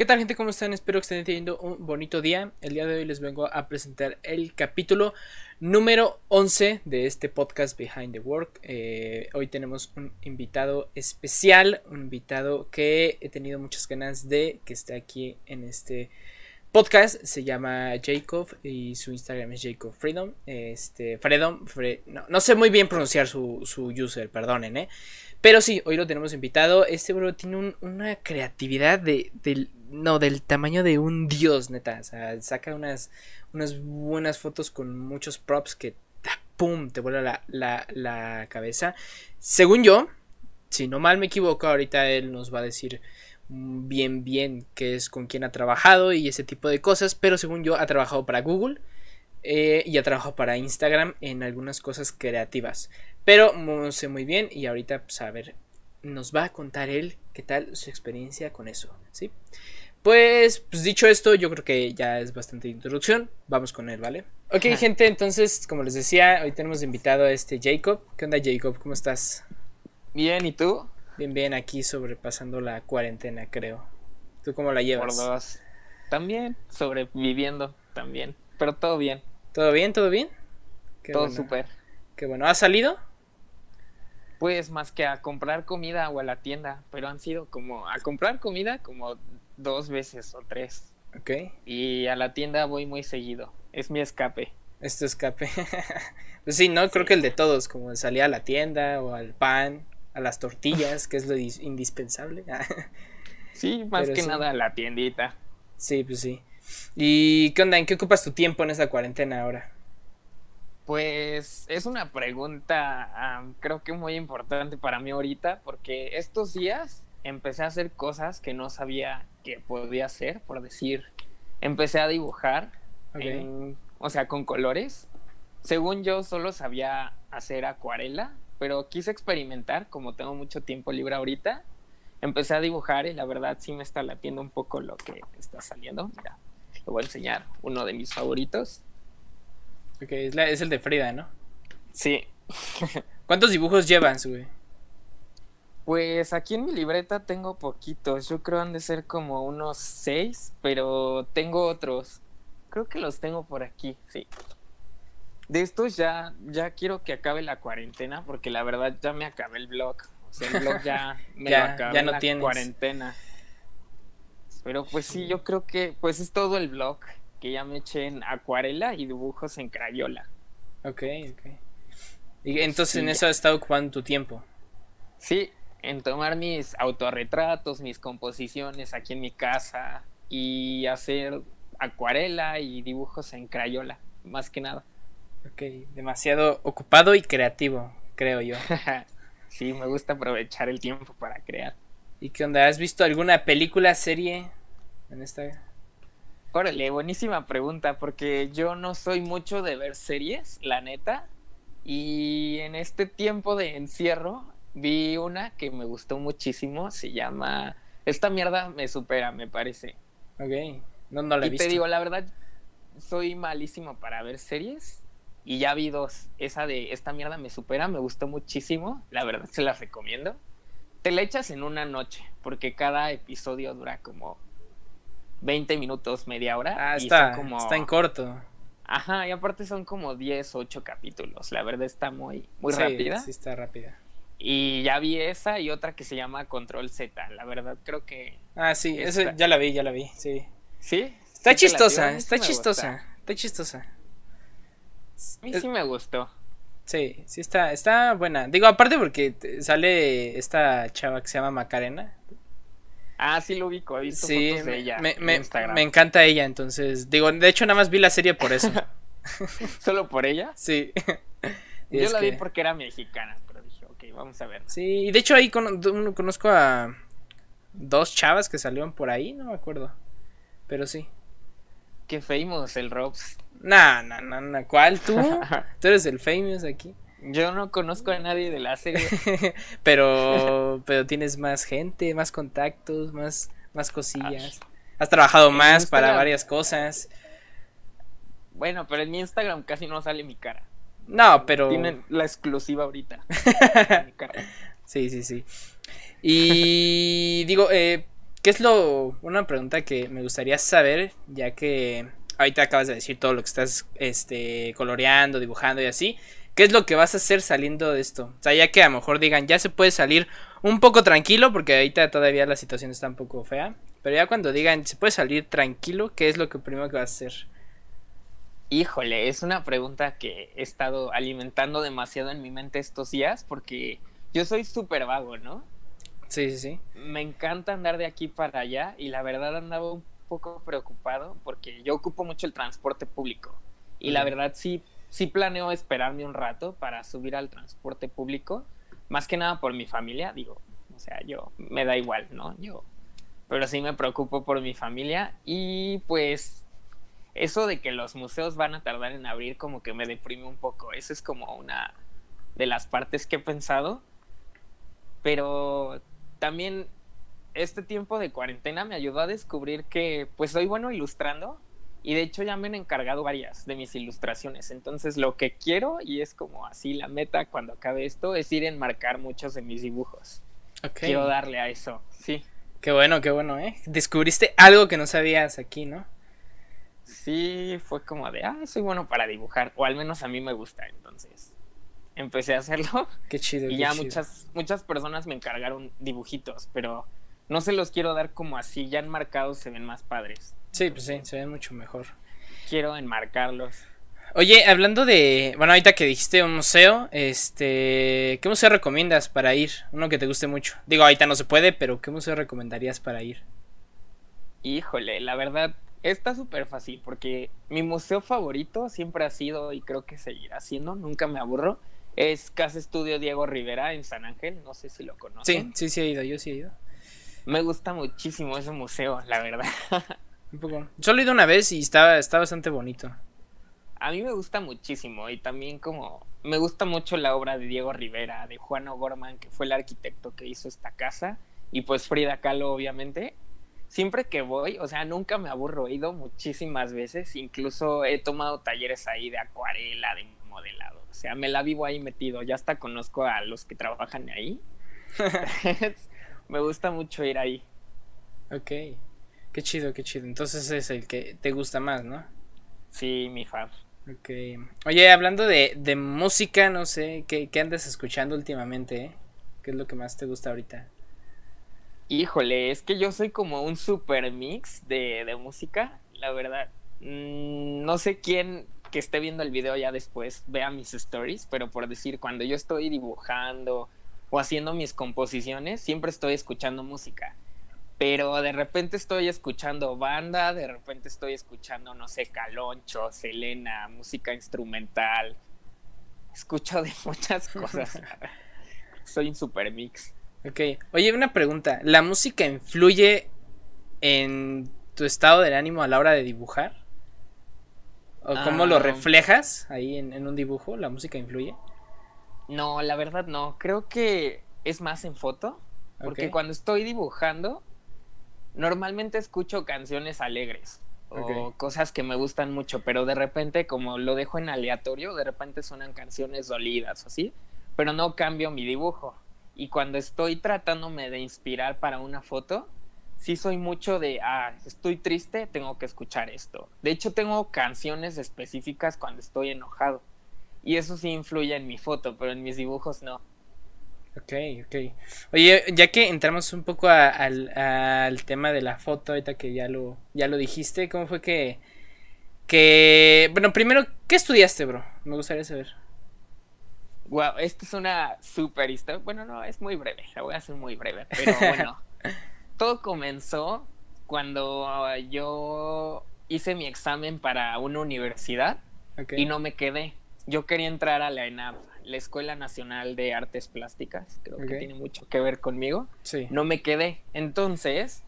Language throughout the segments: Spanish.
¿Qué tal gente? ¿Cómo están? Espero que estén teniendo un bonito día. El día de hoy les vengo a presentar el capítulo número 11 de este podcast Behind the Work. Eh, hoy tenemos un invitado especial, un invitado que he tenido muchas ganas de que esté aquí en este podcast. Se llama Jacob y su Instagram es Jacob Freedom. Este, Freedom, no, sé muy bien pronunciar su, su user, perdonen, ¿eh? Pero sí, hoy lo tenemos invitado. Este bro tiene una creatividad de, no, del tamaño de un dios, neta. O sea, saca unas, unas buenas fotos con muchos props que, ¡pum!, te vuela la, la, la cabeza. Según yo, si no mal me equivoco, ahorita él nos va a decir bien, bien qué es con quién ha trabajado y ese tipo de cosas. Pero según yo, ha trabajado para Google. Eh, y ha trabajado para Instagram en algunas cosas creativas. Pero no sé muy bien y ahorita pues a ver, nos va a contar él qué tal su experiencia con eso, ¿sí? Pues, pues dicho esto, yo creo que ya es bastante introducción. Vamos con él, ¿vale? Ok, gente, entonces, como les decía, hoy tenemos invitado a este Jacob. ¿Qué onda, Jacob? ¿Cómo estás? Bien, ¿y tú? Bien, bien, aquí sobrepasando la cuarentena, creo. ¿Tú cómo la llevas? Por dos. También, sobreviviendo, también. Pero todo bien. ¿Todo bien? ¿Todo bien? todo súper. Qué bueno. ¿Has salido? Pues más que a comprar comida o a la tienda, pero han sido como a comprar comida como dos veces o tres. Ok. Y a la tienda voy muy seguido. Es mi escape. Es tu escape. pues sí, no, creo que el de todos, como salir a la tienda o al pan, a las tortillas, que es lo indispensable. sí, más que nada a la tiendita. Sí, pues sí. ¿Y qué onda? ¿En qué ocupas tu tiempo en esta cuarentena ahora? Pues es una pregunta creo que muy importante para mí ahorita porque estos días empecé a hacer cosas que no sabía que podía hacer, por decir, empecé a dibujar, o sea, con colores. Según yo solo sabía hacer acuarela, pero quise experimentar, como tengo mucho tiempo libre ahorita, empecé a dibujar y la verdad sí me está latiendo un poco lo que está saliendo. Mira, lo voy a enseñar, uno de mis favoritos. Ok, es, el de Frida, ¿no? Sí. ¿Cuántos dibujos llevas, güey? Pues aquí en mi libreta tengo poquitos. Yo creo han de ser como unos seis, pero tengo otros. Creo que los tengo por aquí, sí. De estos ya, ya quiero que acabe la cuarentena, porque la verdad ya me acabé el blog. O sea, el blog ya me ya, acabé ya no la cuarentena. Pero pues sí, yo creo que pues es todo el blog que ya me eché en acuarela y dibujos en crayola. Ok, ok. Y entonces en eso has estado ocupando tu tiempo. Sí, en tomar mis autorretratos, mis composiciones aquí en mi casa y hacer acuarela y dibujos en crayola, más que nada. Ok, demasiado ocupado y creativo, creo yo. sí, me gusta aprovechar el tiempo para crear. ¿Y qué onda? ¿Has visto alguna película, serie en esta Órale, buenísima pregunta, porque yo no soy mucho de ver series, la neta. Y en este tiempo de encierro vi una que me gustó muchísimo, se llama Esta mierda me supera, me parece. Ok, no, no la he y visto. te digo, la verdad, soy malísimo para ver series. Y ya vi dos. Esa de Esta mierda me supera, me gustó muchísimo. La verdad, se las recomiendo. Te la echas en una noche, porque cada episodio dura como 20 minutos, media hora. Ah, está, como... está en corto. Ajá, y aparte son como 10, 8 capítulos. La verdad está muy, muy rápida. Sí, está rápida. Y ya vi esa y otra que se llama Control Z. La verdad creo que. Ah, sí, esa ya la vi, ya la vi, sí. ¿Sí? Está chistosa, está chistosa, está chistosa. A mí sí me gustó. Sí, sí está, está buena. Digo, aparte porque sale esta chava que se llama Macarena. Ah, sí lo ubico, he visto fotos de ella me, en Instagram. me encanta ella, entonces, digo, de hecho nada más vi la serie por eso. ¿Solo por ella? Sí. Yo la vi porque era mexicana, vamos a ver. Sí, y de hecho ahí conozco a dos chavas que salieron por ahí, no me acuerdo, pero sí. Qué famous el Robs. Nah, nah, nah, nah, ¿cuál tú? tú eres el famous aquí. Yo no conozco a nadie de la serie. pero, pero tienes más gente, más contactos, más, más cosillas. Has trabajado más para varias cosas. Bueno, pero en mi Instagram casi no sale mi cara. No, pero. Tienen la exclusiva ahorita. sí, sí, sí. Y digo, eh, ¿qué es lo, una pregunta que me gustaría saber, ya que ahorita acabas de decir todo lo que estás, este, coloreando, dibujando y así, ¿qué es lo que vas a hacer saliendo de esto? O sea, ya que a lo mejor digan, ya se puede salir un poco tranquilo, porque ahorita todavía la situación está un poco fea, pero ya cuando digan, se puede salir tranquilo, ¿qué es lo que primero que vas a hacer? Híjole, es una pregunta que he estado alimentando demasiado en mi mente estos días porque yo soy súper vago, ¿no? Sí, sí, sí. Me encanta andar de aquí para allá y la verdad andaba un poco preocupado porque yo ocupo mucho el transporte público y la verdad sí, sí planeo esperarme un rato para subir al transporte público, más que nada por mi familia, digo, o sea, yo me da igual, ¿no? Yo, pero sí me preocupo por mi familia y pues eso de que los museos van a tardar en abrir como que me deprime un poco. Esa es como una de las partes que he pensado. Pero también este tiempo de cuarentena me ayudó a descubrir que pues soy bueno ilustrando y de hecho ya me han encargado varias de mis ilustraciones. Entonces lo que quiero y es como así la meta cuando acabe esto es ir a enmarcar muchos de mis dibujos. Quiero darle a eso, sí. Qué bueno, qué bueno, ¿eh? Descubriste algo que no sabías aquí, ¿no? Sí fue como de, ah, soy bueno para dibujar, o al menos a mí me gusta, entonces empecé a hacerlo. Qué chido. Y ya muchas, muchas personas me encargaron dibujitos, pero no se los quiero dar como así, ya enmarcados se ven más padres. Sí, pues sí, se ven mucho mejor. Quiero enmarcarlos. Oye, hablando de, bueno, ahorita que dijiste un museo, este, ¿qué museo recomiendas para ir? Uno que te guste mucho. Digo, ahorita no se puede, pero ¿qué museo recomendarías para ir? Híjole, la verdad, Está súper fácil porque mi museo favorito siempre ha sido y creo que seguirá siendo, nunca me aburro, es Casa Estudio Diego Rivera en San Ángel, no sé si lo conocen. Sí, sí, sí he ido, yo sí he ido. Me gusta muchísimo ese museo, la verdad. Un poco. Solo he ido una vez y está, está bastante bonito. A mí me gusta muchísimo y también como me gusta mucho la obra de Diego Rivera, de Juan O'Gorman, que fue el arquitecto que hizo esta casa, y pues Frida Kahlo, obviamente siempre que voy, o sea, nunca me aburro, he ido muchísimas veces, incluso he tomado talleres ahí de acuarela, de modelado, o sea, me la vivo ahí metido, ya hasta conozco a los que trabajan ahí. me gusta mucho ir ahí. Ok, qué chido, qué chido. Entonces es el que te gusta más, ¿no? Sí, mi fab. Ok. Oye, hablando de, de música, no sé, ¿qué, ¿qué, andas escuchando últimamente? Eh? ¿Qué es lo que más te gusta ahorita? Híjole, es que yo soy como un super mix de, de música, la verdad. Mm, no sé quién que esté viendo el video ya después vea mis stories, pero por decir, cuando yo estoy dibujando o haciendo mis composiciones, siempre estoy escuchando música. Pero de repente estoy escuchando banda, de repente estoy escuchando, no sé, Caloncho, Selena, música instrumental. Escucho de muchas cosas. Soy un super mix. Ok. Oye, una pregunta. ¿La música influye en tu estado del ánimo a la hora de dibujar? ¿O cómo lo ah. reflejas ahí en, un dibujo? ¿La música influye? No, la verdad no. Creo que es más en foto. Porque cuando estoy dibujando, normalmente escucho canciones alegres o cosas que me gustan mucho, pero de repente, como lo dejo en aleatorio, de repente suenan canciones dolidas o así, pero no cambio mi dibujo. Y cuando estoy tratándome de inspirar para una foto, sí soy mucho de, ah, estoy triste, tengo que escuchar esto. De hecho, tengo canciones específicas cuando estoy enojado. Y eso sí influye en mi foto, pero en mis dibujos no. Ok, ok. Oye, ya que entramos un poco al, tema de la foto, ahorita que ya lo, ya lo dijiste, ¿cómo fue que, que... Bueno, primero, ¿qué estudiaste, bro? Me gustaría saber. Wow, esta es una super historia. Bueno, no, es muy breve, la voy a hacer muy breve, pero bueno. todo comenzó cuando yo hice mi examen para una universidad y no me quedé. Yo quería entrar a la ENAP, la Escuela Nacional de Artes Plásticas, creo que tiene mucho que ver conmigo. Sí. No me quedé. Entonces,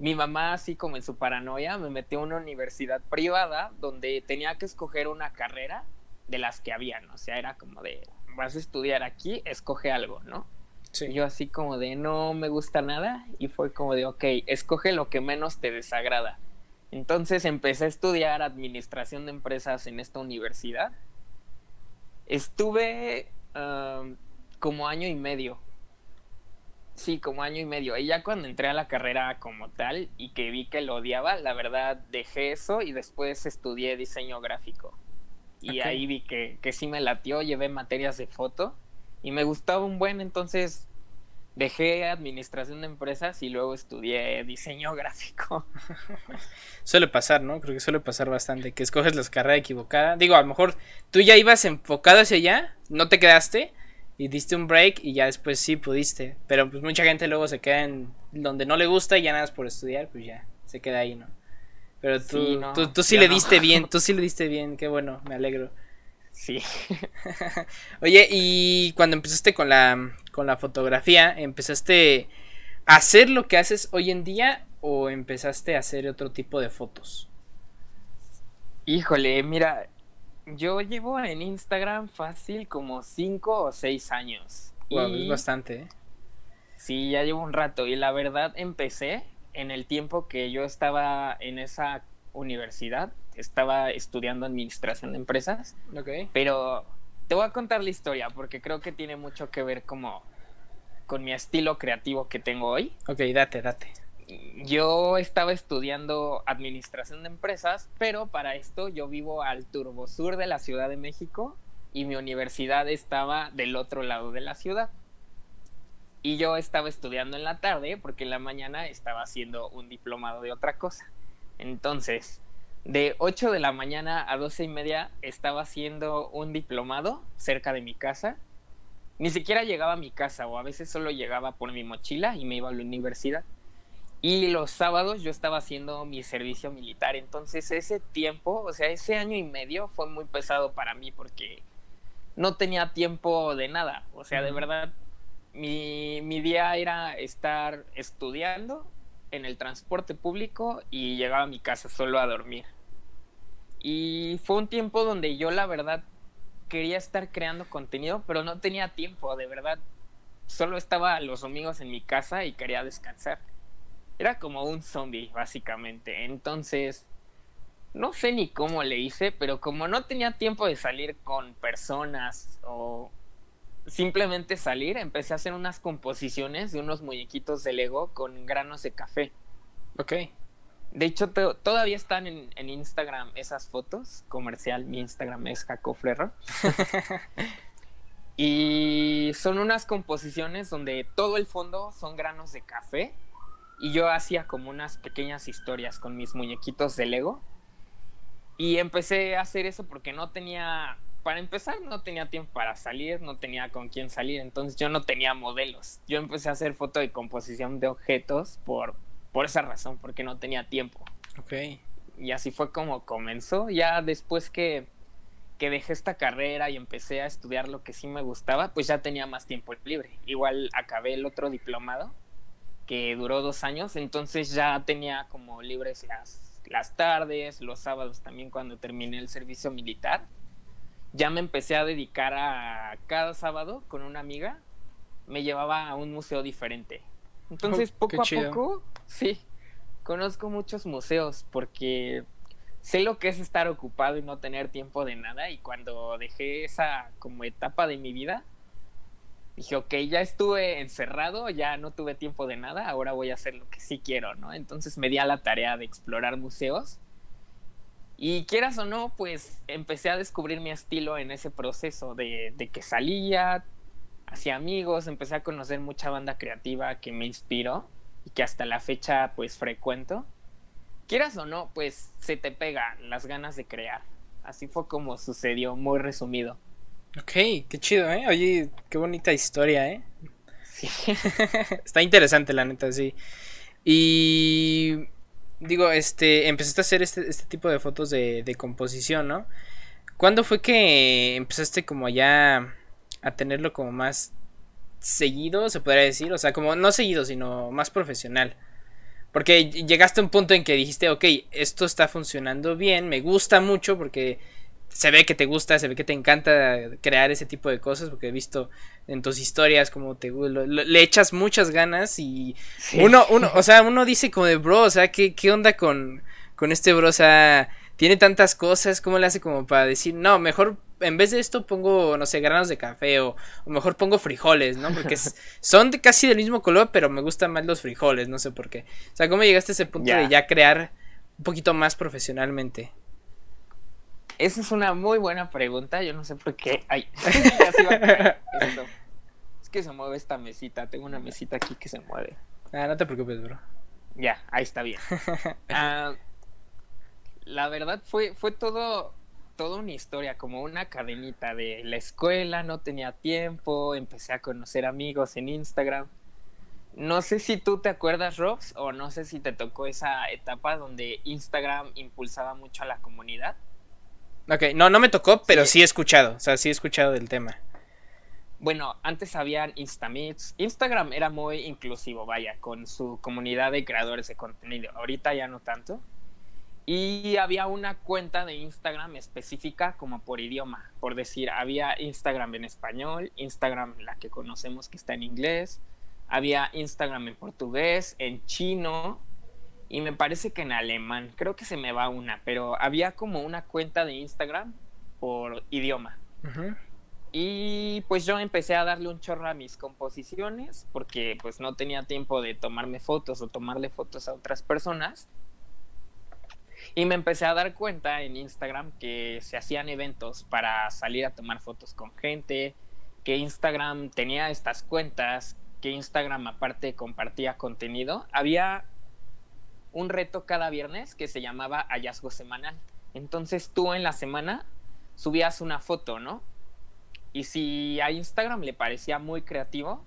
mi mamá, así como en su paranoia, me metió a una universidad privada donde tenía que escoger una carrera de las que habían. O sea, era como de, vas a estudiar aquí, escoge algo, ¿no? Sí. Yo así como de no me gusta nada y fue como de, ok, escoge lo que menos te desagrada. Entonces empecé a estudiar administración de empresas en esta universidad. Estuve como año y medio. Sí, como año y medio. Y ya cuando entré a la carrera como tal y que vi que lo odiaba, la verdad dejé eso y después estudié diseño gráfico. Y ahí vi que, que sí me latió, llevé materias de foto y me gustaba un buen, entonces dejé administración de empresas y luego estudié diseño gráfico. suele pasar, ¿no? Creo que suele pasar bastante, que escoges la carrera equivocada. Digo, a lo mejor tú ya ibas enfocado hacia allá, no te quedaste y diste un break y ya después sí pudiste. Pero pues mucha gente luego se queda en donde no le gusta y ya nada más por estudiar, pues ya se queda ahí, ¿no? Pero tú sí, tú, tú, sí le diste bien, tú sí le diste bien, qué bueno, me alegro. Sí. Oye, y cuando empezaste con la, con la fotografía, ¿empezaste a hacer lo que haces hoy en día o empezaste a hacer otro tipo de fotos? Híjole, mira, yo llevo en Instagram fácil como 5 o 6 años. Wow, es bastante. ¿eh? Sí, ya llevo un rato y la verdad empecé en el tiempo que yo estaba en esa universidad, estaba estudiando administración de empresas. Ok. Pero te voy a contar la historia porque creo que tiene mucho que ver como con mi estilo creativo que tengo hoy. Ok, date, date yo estaba estudiando administración de empresas, pero para esto yo vivo al turbo sur de la Ciudad de México y mi universidad estaba del otro lado de la ciudad. Y yo estaba estudiando en la tarde porque en la mañana estaba haciendo un diplomado de otra cosa. Entonces, de 8 de la mañana a 12 y media estaba haciendo un diplomado cerca de mi casa. Ni siquiera llegaba a mi casa o a veces solo llegaba por mi mochila y me iba a la universidad. Y los sábados yo estaba haciendo mi servicio militar. Entonces ese tiempo, o sea, ese año y medio fue muy pesado para mí porque no tenía tiempo de nada. O sea, de verdad, mi, mi día era estar estudiando en el transporte público y llegaba a mi casa solo a dormir. Y fue un tiempo donde yo la verdad quería estar creando contenido, pero no tenía tiempo, de verdad. Solo estaba los domingos en mi casa y quería descansar era como un zombie, básicamente. Entonces, no sé ni cómo le hice, pero como no tenía tiempo de salir con personas o simplemente salir, empecé a hacer unas composiciones de unos muñequitos de Lego con granos de café. Ok. De hecho, todavía están en, en, Instagram esas fotos. Comercial, mi Instagram es Jaco y son unas composiciones donde todo el fondo son granos de café y yo hacía como unas pequeñas historias con mis muñequitos de Lego. Y empecé a hacer eso porque no tenía, para empezar, no tenía tiempo para salir, no tenía con quién salir, entonces yo no tenía modelos. Yo empecé a hacer foto de composición de objetos por, por esa razón, porque no tenía tiempo. Ok. Y así fue como comenzó. Ya después que, que dejé esta carrera y empecé a estudiar lo que sí me gustaba, pues ya tenía más tiempo libre. Igual acabé el otro diplomado que duró dos años, entonces ya tenía como libres las, las tardes, los sábados también cuando terminé el servicio militar. Ya me empecé a dedicar a cada sábado con una amiga, me llevaba a un museo diferente. Entonces oh, poco a poco, sí, conozco muchos museos porque sé lo que es estar ocupado y no tener tiempo de nada y cuando dejé esa como etapa de mi vida, dije, ok, ya estuve encerrado, ya no tuve tiempo de nada, ahora voy a hacer lo que sí quiero, ¿no? Entonces me di a la tarea de explorar museos. Y quieras o no, pues empecé a descubrir mi estilo en ese proceso de, de que salía, hacía amigos, empecé a conocer mucha banda creativa que me inspiró y que hasta la fecha pues frecuento. Quieras o no, pues se te pegan las ganas de crear. Así fue como sucedió, muy resumido. Ok, qué chido, ¿eh? Oye, qué bonita historia, ¿eh? Sí. Está interesante, la neta, sí. Y digo, este, empezaste a hacer este, este tipo de fotos de, de, composición, ¿no? ¿Cuándo fue que empezaste como ya a tenerlo como más seguido, se podría decir? O sea, como no seguido, sino más profesional. Porque llegaste a un punto en que dijiste, ok, esto está funcionando bien, me gusta mucho porque se ve que te gusta, se ve que te encanta crear ese tipo de cosas, porque he visto en tus historias como te le echas muchas ganas y uno, uno, o sea, uno dice como de bro, o sea, ¿qué, qué onda con, con este bro? O sea, tiene tantas cosas, ¿cómo le hace como para decir, no, mejor en vez de esto pongo, no sé, granos de café o, o mejor pongo frijoles, ¿no? Porque son de casi del mismo color, pero me gustan más los frijoles, no sé por qué. O sea, ¿cómo llegaste a ese punto de ya crear un poquito más profesionalmente? Esa es una muy buena pregunta, yo no sé por qué. Ay, Es que se mueve esta mesita, tengo una mesita aquí que se mueve. Ah, no te preocupes, bro. Ya, ahí está bien. Ah, la verdad fue, fue todo, toda una historia, como una cadenita de la escuela, no tenía tiempo, empecé a conocer amigos en Instagram. No sé si tú te acuerdas, Robs, o no sé si te tocó esa etapa donde Instagram impulsaba mucho a la comunidad. Ok, no, no me tocó, pero sí, he escuchado, o sea, sí he escuchado del tema. Bueno, antes habían Instameets. Instagram era muy inclusivo, vaya, con su comunidad de creadores de contenido. Ahorita ya no tanto. Y había una cuenta de Instagram específica como por idioma. Por decir, había Instagram en español, Instagram la que conocemos que está en inglés, había Instagram en portugués, en chino y me parece que en alemán. Creo que se me va una, pero había como una cuenta de Instagram por idioma. Y pues yo empecé a darle un chorro a mis composiciones porque pues no tenía tiempo de tomarme fotos o tomarle fotos a otras personas. Y me empecé a dar cuenta en Instagram que se hacían eventos para salir a tomar fotos con gente, que Instagram tenía estas cuentas, que Instagram aparte compartía contenido. Había un reto cada viernes que se llamaba hallazgo semanal. Entonces tú en la semana subías una foto, ¿no? Y si a Instagram le parecía muy creativo,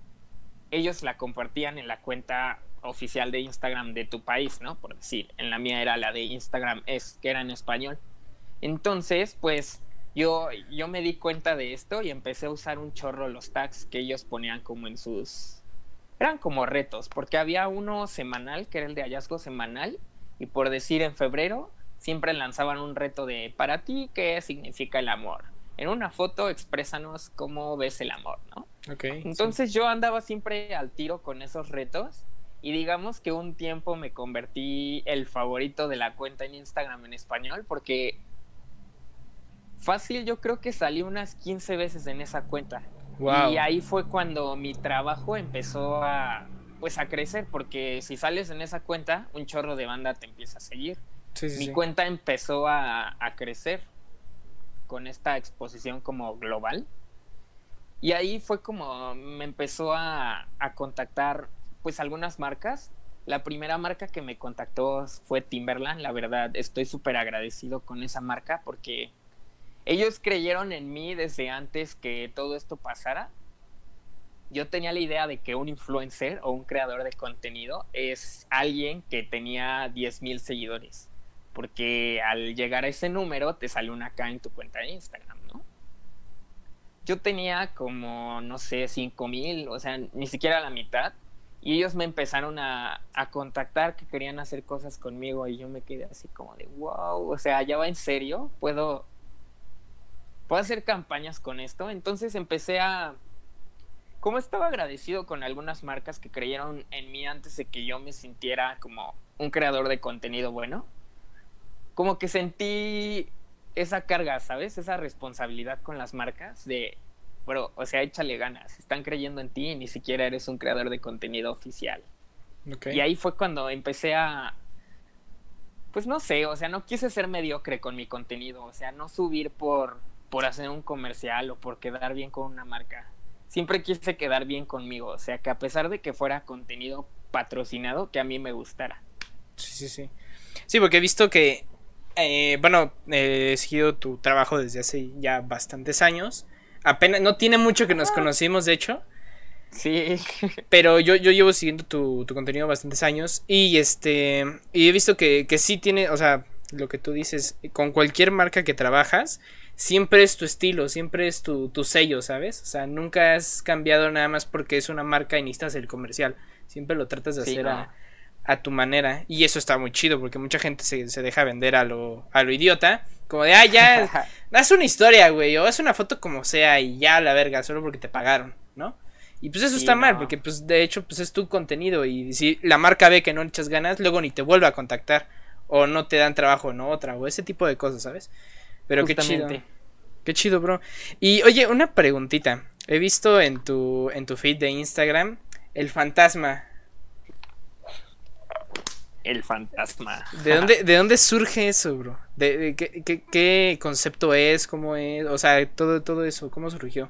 ellos la compartían en la cuenta oficial de Instagram de tu país, ¿no? Por decir, en la mía era la de Instagram es, que era en español. Entonces, pues yo, yo me di cuenta de esto y empecé a usar un chorro los tags que ellos ponían como en sus... Eran como retos, porque había uno semanal, que era el de hallazgo semanal, y por decir en febrero, siempre lanzaban un reto de, para ti, ¿qué significa el amor? En una foto, exprésanos cómo ves el amor, ¿no? Okay, Entonces yo andaba siempre al tiro con esos retos y digamos que un tiempo me convertí el favorito de la cuenta en Instagram en español porque fácil yo creo que salí unas 15 veces en esa cuenta. Y ahí fue cuando mi trabajo empezó a pues a crecer porque si sales en esa cuenta un chorro de banda te empieza a seguir. mi cuenta empezó a, a crecer con esta exposición como global. Y ahí fue como me empezó a, a contactar pues algunas marcas. La primera marca que me contactó fue Timberland. La verdad, estoy súper agradecido con esa marca porque ellos creyeron en mí desde antes que todo esto pasara. Yo tenía la idea de que un influencer o un creador de contenido es alguien que tenía 10.000 seguidores. Porque al llegar a ese número te sale una K en tu cuenta de Instagram, ¿no? Yo tenía como, no sé, 5.000, o sea, ni siquiera la mitad y ellos me empezaron a, contactar que querían hacer cosas conmigo y yo me quedé así como de, wow, o sea, ya va en serio, puedo, puedo hacer campañas con esto. Entonces empecé a, como estaba agradecido con algunas marcas que creyeron en mí antes de que yo me sintiera como un creador de contenido bueno, como que sentí esa carga, ¿sabes? Esa responsabilidad con las marcas de pero, o sea, échale ganas, están creyendo en ti y ni siquiera eres un creador de contenido oficial. Y ahí fue cuando empecé a, pues no sé, o sea, no quise ser mediocre con mi contenido, o sea, no subir por, por hacer un comercial o por quedar bien con una marca. Siempre quise quedar bien conmigo, o sea, que a pesar de que fuera contenido patrocinado, que a mí me gustara. Sí, sí, sí. Sí, porque he visto que, eh, bueno, he seguido tu trabajo desde hace ya bastantes años apenas, no tiene mucho que nos conocimos, de hecho. Sí. Pero yo, yo llevo siguiendo tu, contenido bastantes años. Y este. Y he visto que, que sí tiene. O sea, lo que tú dices. Con cualquier marca que trabajas. Siempre es tu estilo. Siempre es tu, tu sello, ¿sabes? O sea, nunca has cambiado nada más porque es una marca y necesitas el comercial. Siempre lo tratas de hacer a, a, tu manera. Y eso está muy chido. Porque mucha gente se, se deja vender a lo, a lo idiota. Como de, ah, ya, haz una historia, güey, o haz una foto como sea y ya la verga, solo porque te pagaron, ¿no? Y pues eso está mal, porque pues de hecho pues es tu contenido y si la marca ve que no le echas ganas, luego ni te vuelve a contactar o no te dan trabajo en otra o ese tipo de cosas, ¿sabes? Pero qué chido. Qué chido, bro. Y oye, una preguntita. He visto en tu, en tu feed de Instagram el fantasma. El fantasma. ¿De dónde, de dónde surge eso, bro? ¿De, qué, qué, qué, concepto es? ¿Cómo es? O sea, todo, todo eso, ¿cómo surgió?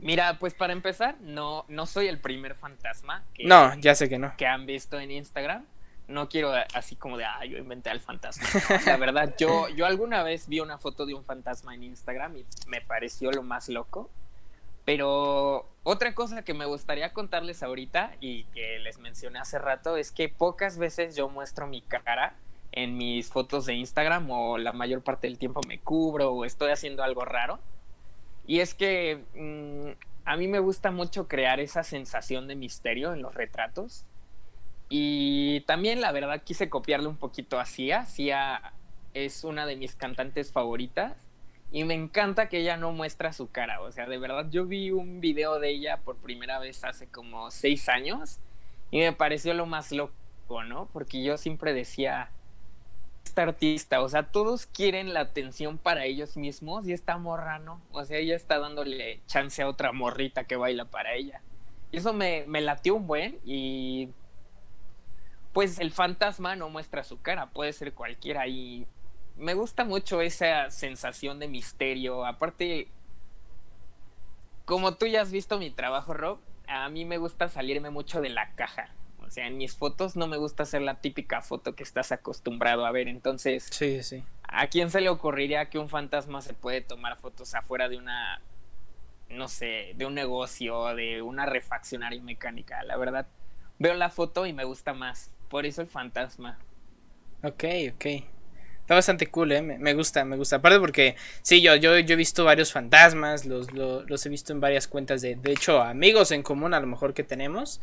Mira, pues para empezar, no, no soy el primer fantasma que, no, ya sé que no. que han visto en Instagram. No quiero así como de, ah, yo inventé al fantasma. la verdad, yo, yo alguna vez vi una foto de un fantasma en Instagram y me pareció lo más loco. Pero otra cosa que me gustaría contarles ahorita y que les mencioné hace rato es que pocas veces yo muestro mi cara en mis fotos de Instagram o la mayor parte del tiempo me cubro o estoy haciendo algo raro. Y es que mm, a mí me gusta mucho crear esa sensación de misterio en los retratos. Y también la verdad quise copiarle un poquito a Sia. Sia es una de mis cantantes favoritas y me encanta que ella no muestra su cara. O sea, de verdad, yo vi un video de ella por primera vez hace como seis años y me pareció lo más loco, ¿no? Porque yo siempre decía, esta artista, o sea, todos quieren la atención para ellos mismos y esta morra no. O sea, ella está dándole chance a otra morrita que baila para ella. Y eso me, me latió un buen y pues el fantasma no muestra su cara, puede ser cualquiera y me gusta mucho esa sensación de misterio. Aparte, como tú ya has visto mi trabajo, Rob, a mí me gusta salirme mucho de la caja. O sea, en mis fotos no me gusta hacer la típica foto que estás acostumbrado a ver. Entonces, sí, sí. ¿a quién se le ocurriría que un fantasma se puede tomar fotos afuera de una, no sé, de un negocio, de una refaccionaria mecánica? La verdad, veo la foto y me gusta más. Por eso el fantasma. Ok, ok. Está bastante cool, ¿eh? Me, gusta, me gusta. Aparte porque, sí, yo, yo, yo he visto varios fantasmas, los, los, he visto en varias cuentas de, de hecho, amigos en común a lo mejor que tenemos.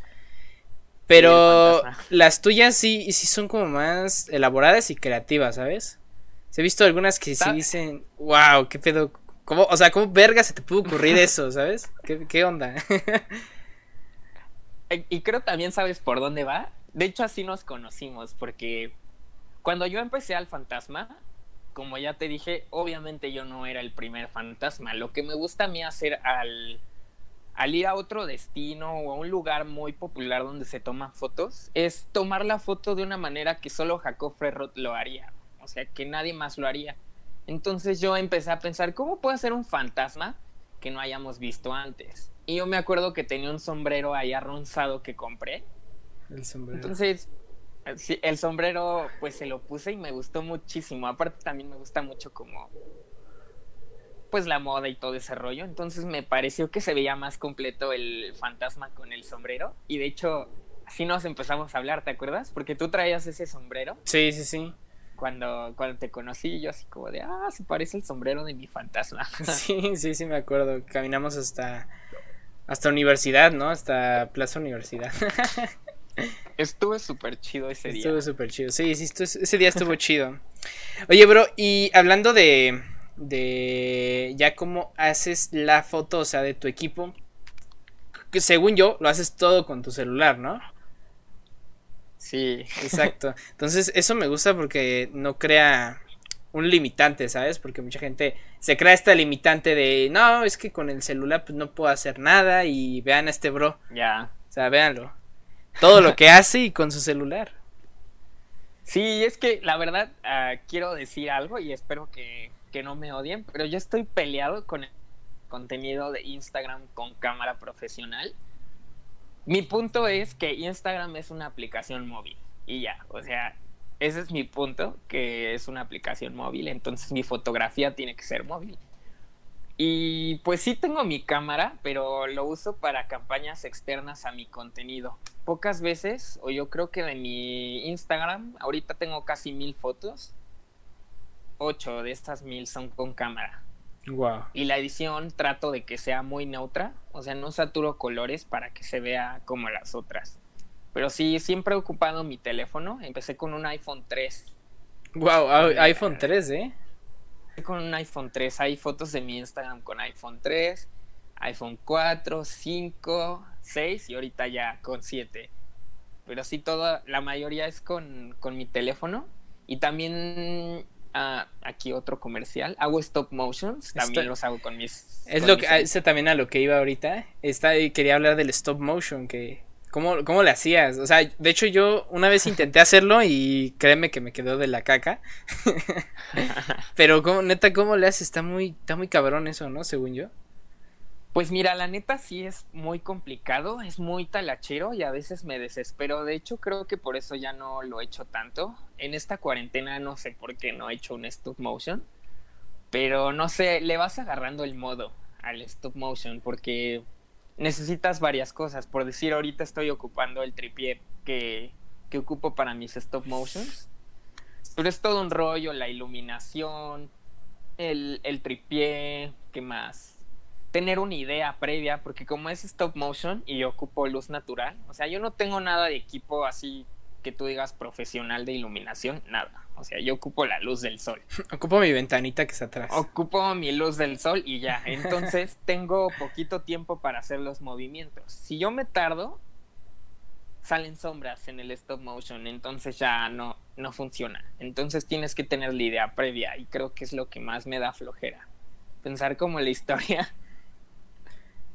Pero las tuyas sí, sí son como más elaboradas y creativas, ¿sabes? He visto algunas que sí dicen, wow, qué pedo. ¿Cómo, o sea, ¿cómo verga se te pudo ocurrir eso, ¿sabes? ¿Qué, qué onda? y creo también sabes por dónde va. De hecho, así nos conocimos, porque cuando yo empecé al fantasma, como ya te dije, obviamente yo no era el primer fantasma. Lo que me gusta a mí hacer al, ir a otro destino o a un lugar muy popular donde se toman fotos es tomar la foto de una manera que solo Jacob Ferrot lo haría. O sea, que nadie más lo haría. Entonces yo empecé a pensar, ¿cómo puede ser un fantasma que no hayamos visto antes? Y yo me acuerdo que tenía un sombrero ahí arronzado que compré. El sombrero. Entonces Sí, el sombrero pues se lo puse y me gustó muchísimo. Aparte también me gusta mucho como pues la moda y todo ese rollo. Entonces me pareció que se veía más completo el fantasma con el sombrero. Y de hecho, así nos empezamos a hablar, ¿te acuerdas? Porque tú traías ese sombrero. Sí, sí, sí. Cuando, cuando te conocí, yo así como de, ah, se parece el sombrero de mi fantasma. Sí, sí, sí, me acuerdo. Caminamos hasta, hasta universidad, ¿no? Hasta Plaza Universidad. Estuvo súper chido ese día. Estuvo súper chido. Sí, sí, ese día estuvo chido. Oye, bro, y hablando de, de ya cómo haces la foto, o sea, de tu equipo, que según yo, lo haces todo con tu celular, ¿no? Sí. Exacto. Entonces, eso me gusta porque no crea un limitante, ¿sabes? Porque mucha gente se crea esta limitante de, no, es que con el celular pues no puedo hacer nada y vean a este bro. Ya. O sea, véanlo todo lo que hace y con su celular. Sí, es que la verdad ah, quiero decir algo y espero que, que, no me odien, pero yo estoy peleado con el contenido de Instagram con cámara profesional. Mi punto es que Instagram es una aplicación móvil y ya, o sea, ese es mi punto, que es una aplicación móvil, entonces mi fotografía tiene que ser móvil. Y pues sí tengo mi cámara, pero lo uso para campañas externas a mi contenido. Pocas veces, o yo creo que de mi Instagram, ahorita tengo casi mil fotos. Ocho de estas mil son con cámara. Wow. Y la edición trato de que sea muy neutra, o sea, no saturo colores para que se vea como las otras. Pero sí, siempre he ocupado mi teléfono. Empecé con un iPhone 3. Wow, iPhone 3, ¿eh? Con un iPhone 3. Hay fotos de mi Instagram con iPhone 3, iPhone 4, 5, 6 y ahorita ya con 7. Pero sí, toda, la mayoría es con, con mi teléfono. Y también Ah, aquí otro comercial. Hago stop motions, también los hago con mis. Es lo que, ese también a lo que iba ahorita. Está, quería hablar del stop motion, que ¿Cómo, ¿Cómo le hacías? O sea, de hecho yo una vez intenté hacerlo y créeme que me quedó de la caca. Pero ¿cómo, neta, ¿cómo le haces? Está muy, está muy cabrón eso, ¿no? Según yo. Pues mira, la neta sí es muy complicado, es muy talachero y a veces me desespero. De hecho, creo que por eso ya no lo he hecho tanto. En esta cuarentena no sé por qué no he hecho un stop motion. Pero no sé, le vas agarrando el modo al stop motion porque necesitas varias cosas. Por decir, ahorita estoy ocupando el tripié que, que ocupo para mis stop motions. Pero es todo un rollo, la iluminación, el, el tripié, ¿qué más? tener una idea previa, porque como es stop motion y ocupo luz natural, o sea, yo no tengo nada de equipo así que tú digas profesional de iluminación, nada. O sea, yo ocupo la luz del sol. Ocupo mi ventanita que está atrás. Ocupo mi luz del sol y ya. Entonces tengo poquito tiempo para hacer los movimientos. Si yo me tardo, salen sombras en el stop motion, entonces ya no, no funciona. Entonces tienes que tener la idea previa y creo que es lo que más me da flojera. Pensar como la historia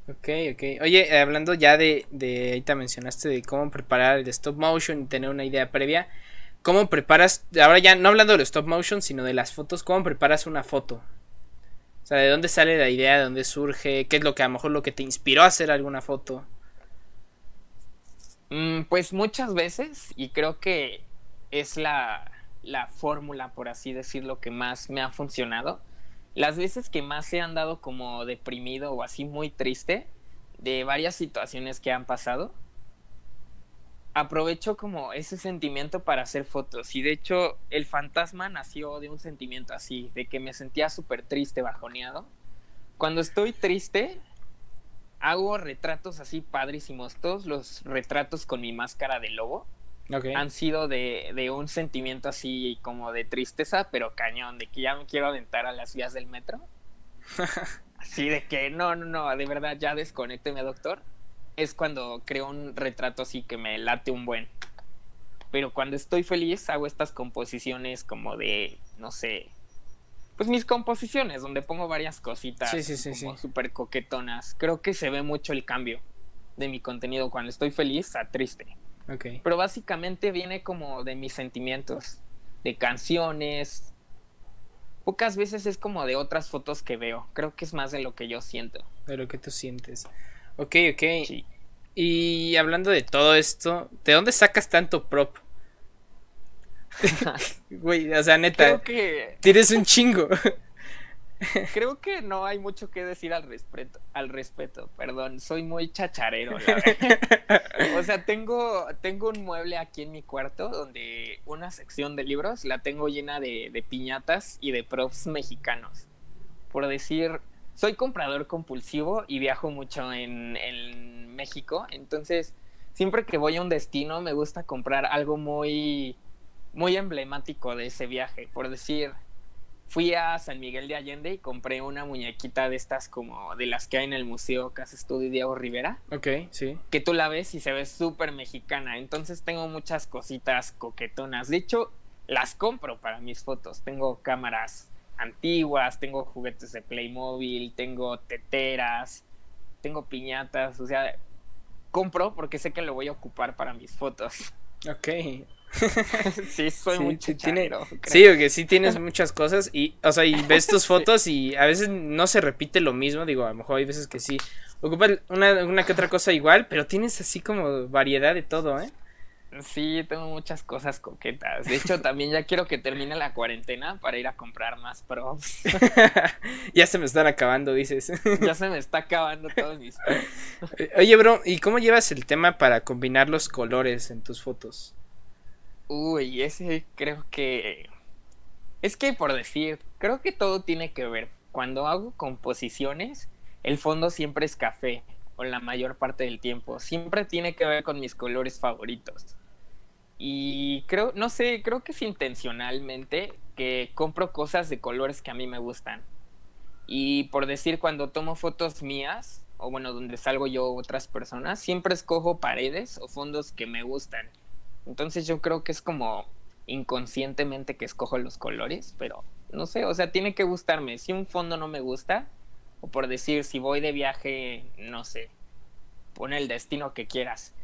Ok, ok. Oye, hablando ya de, de, ahorita mencionaste de cómo preparar el stop motion y tener una idea previa. ¿Cómo preparas, ahora ya no hablando del stop motion, sino de las fotos, cómo preparas una foto? O sea, ¿de dónde sale la idea? ¿De dónde surge? ¿Qué es lo que a lo mejor lo que te inspiró a hacer alguna foto? Mm, pues muchas veces, y creo que es la, la fórmula, por así decirlo, que más me ha funcionado las veces que más he andado como deprimido o así muy triste de varias situaciones que han pasado, aprovecho como ese sentimiento para hacer fotos. Y de hecho, el fantasma nació de un sentimiento así, de que me sentía súper triste, bajoneado. Cuando estoy triste, hago retratos así padrísimos, todos los retratos con mi máscara de lobo han sido de, un sentimiento así como de tristeza, pero cañón, de que ya me quiero aventar a las vías del metro. así de que no, no, no, de verdad ya desconécteme, doctor. Es cuando creo un retrato así que me late un buen. Pero cuando estoy feliz hago estas composiciones como de, no sé, pues mis composiciones, donde pongo varias cositas como súper coquetonas. Creo que se ve mucho el cambio de mi contenido cuando estoy feliz a triste. Pero básicamente viene como de mis sentimientos, de canciones. Pocas veces es como de otras fotos que veo. Creo que es más de lo que yo siento. De lo que tú sientes. Ok, ok. Y hablando de todo esto, ¿de dónde sacas tanto prop? Güey, o sea, neta. Creo que... Tienes un chingo. Creo que no hay mucho que decir al respeto, al respeto, perdón, soy muy chacharero, O sea, tengo, tengo un mueble aquí en mi cuarto donde una sección de libros la tengo llena de, de piñatas y de props mexicanos. Por decir, soy comprador compulsivo y viajo mucho en, en México, entonces siempre que voy a un destino me gusta comprar algo muy, muy emblemático de ese viaje. Por decir, fui a San Miguel de Allende y compré una muñequita de estas como de las que hay en el Museo Casa Estudio Diego Rivera. Ok, sí. Que tú la ves y se ve súper mexicana. Entonces tengo muchas cositas coquetonas. De hecho, las compro para mis fotos. Tengo cámaras antiguas, tengo juguetes de Playmobil, tengo teteras, tengo piñatas. O sea, compro porque sé que lo voy a ocupar para mis fotos. Ok, sí, soy muy chicharero. sí, porque sí tienes muchas cosas y, o sea, y ves tus fotos y a veces no se repite lo mismo, digo, a lo mejor hay veces que sí. Ocupa una, una que otra cosa igual, pero tienes así como variedad de todo, ¿eh? Sí, tengo muchas cosas coquetas. De hecho, también ya quiero que termine la cuarentena para ir a comprar más props. ya se me están acabando, dices. ya se me está acabando todos mis props. Oye, bro, ¿y cómo llevas el tema para combinar los colores en tus fotos? Uy, ese creo que... Es que por decir, creo que todo tiene que ver. Cuando hago composiciones, el fondo siempre es café, o la mayor parte del tiempo. Siempre tiene que ver con mis colores favoritos. Y creo, no sé, creo que es intencionalmente que compro cosas de colores que a mí me gustan. Y por decir, cuando tomo fotos mías, o bueno, donde salgo yo u otras personas, siempre escojo paredes o fondos que me gustan. Entonces yo creo que es como inconscientemente que escojo los colores, pero no sé, o sea, tiene que gustarme. Si un fondo no me gusta, o por decir, si voy de viaje, no sé, pone el destino que quieras,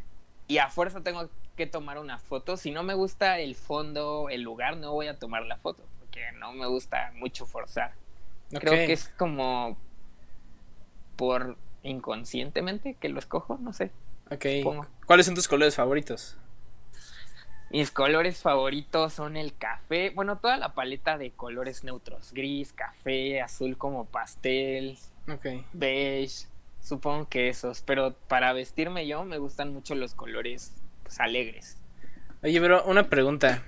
y a fuerza tengo que tomar una foto, si no me gusta el fondo, el lugar, no voy a tomar la foto, porque no me gusta mucho forzar. Creo que es como por inconscientemente que lo escojo, no sé. Ok. ¿Cuáles son tus colores favoritos? Mis colores favoritos son el café, bueno, toda la paleta de colores neutros, gris, café, azul como pastel, okay. beige, supongo que esos, pero para vestirme yo me gustan mucho los colores pues, alegres. Oye, pero una pregunta,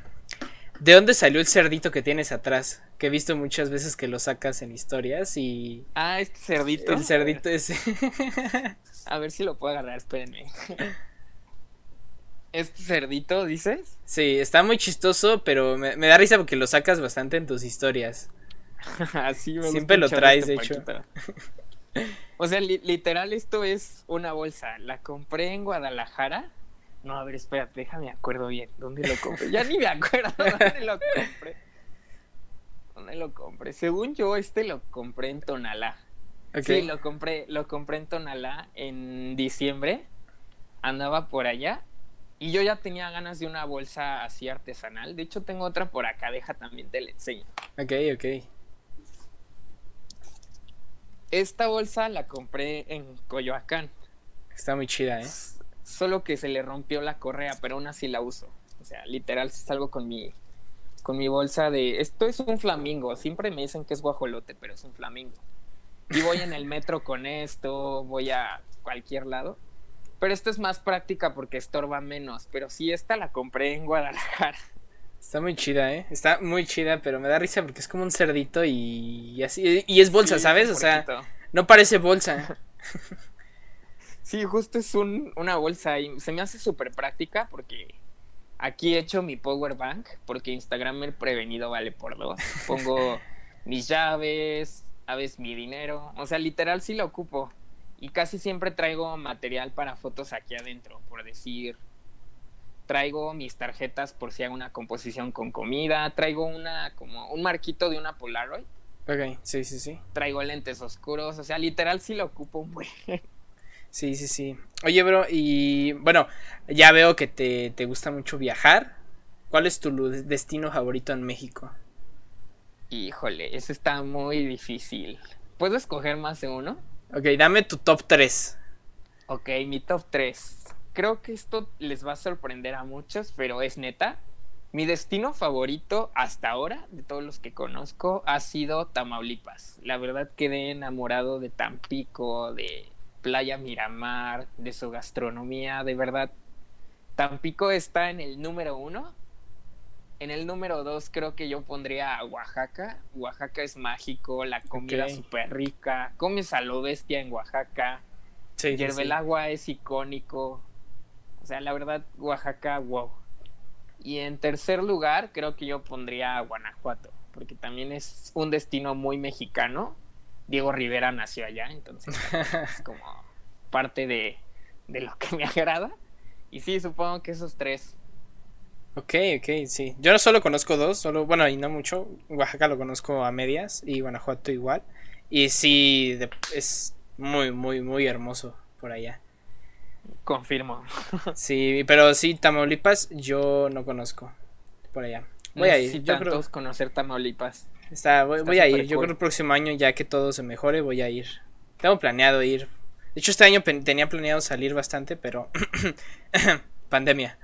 ¿de dónde salió el cerdito que tienes atrás? Que he visto muchas veces que lo sacas en historias y... Ah, este cerdito. El cerdito ese. A ver si lo puedo agarrar, espérenme. ¿Este cerdito, dices? Sí, está muy chistoso, pero me, da risa porque lo sacas bastante en tus historias. Así me Siempre lo traes, de hecho. O sea, literal, esto es una bolsa. La compré en Guadalajara. No, a ver, espérate, déjame acuerdo bien. ¿Dónde lo compré? Ya ni me acuerdo dónde lo compré. ¿Dónde lo compré? Según yo, este lo compré en Tonalá. Sí, lo compré, lo compré en Tonalá en diciembre. Andaba por allá y yo ya tenía ganas de una bolsa así artesanal. De hecho, tengo otra por acá, deja también te la enseño. Ok, ok. Esta bolsa la compré en Coyoacán. Está muy chida, ¿eh? Solo que se le rompió la correa, pero aún así la uso. O sea, literal salgo con mi con mi bolsa de esto es un flamingo. Siempre me dicen que es guajolote, pero es un flamingo. Y voy en el metro con esto, voy a cualquier lado pero esta es más práctica porque estorba menos. Pero sí, esta la compré en Guadalajara. Está muy chida, ¿eh? Está muy chida, pero me da risa porque es como un cerdito y, así. Y es bolsa, ¿sabes? O sea, no parece bolsa. sí, justo es un, una bolsa y se me hace súper práctica porque aquí he hecho mi power bank porque Instagram el prevenido vale por dos. Pongo mis llaves, a veces mi dinero. O sea, literal sí lo ocupo. Y casi siempre traigo material para fotos aquí adentro, por decir, traigo mis tarjetas por si hago una composición con comida, traigo una como un marquito de una Polaroid. Ok, sí, sí, sí. Traigo lentes oscuros, o sea, literal sí lo ocupo. Sí, sí, sí. Oye, bro, y bueno, ya veo que te, te gusta mucho viajar. ¿Cuál es tu destino favorito en México? Híjole, eso está muy difícil. ¿Puedo escoger más de uno? Ok, dame tu top 3. Ok, mi top 3. Creo que esto les va a sorprender a muchos, pero es neta. Mi destino favorito hasta ahora, de todos los que conozco, ha sido Tamaulipas. La verdad quedé enamorado de Tampico, de Playa Miramar, de su gastronomía. De verdad, Tampico está en el número uno en el número dos creo que yo pondría a Oaxaca. Oaxaca es mágico, la comida es súper rica. Comes a lo bestia en Oaxaca. Sí, el agua es icónico. O sea, la verdad, Oaxaca, wow. Y en tercer lugar, creo que yo pondría a Guanajuato, porque también es un destino muy mexicano. Diego Rivera nació allá, entonces es como parte de, de lo que me agrada. Y sí, supongo que esos tres Ok, ok, sí. Yo no solo conozco dos, solo, bueno, y no mucho. Oaxaca lo conozco a medias y Guanajuato igual. Y sí, es muy, muy, muy hermoso por allá. Confirmo. Sí, pero sí, Tamaulipas yo no conozco por allá. Voy a ir. Yo creo conocer Tamaulipas. Está, voy, a ir. Yo creo que el próximo año, ya que todo se mejore, voy a ir. Tengo planeado ir. De hecho, este año tenía planeado salir bastante, pero pandemia.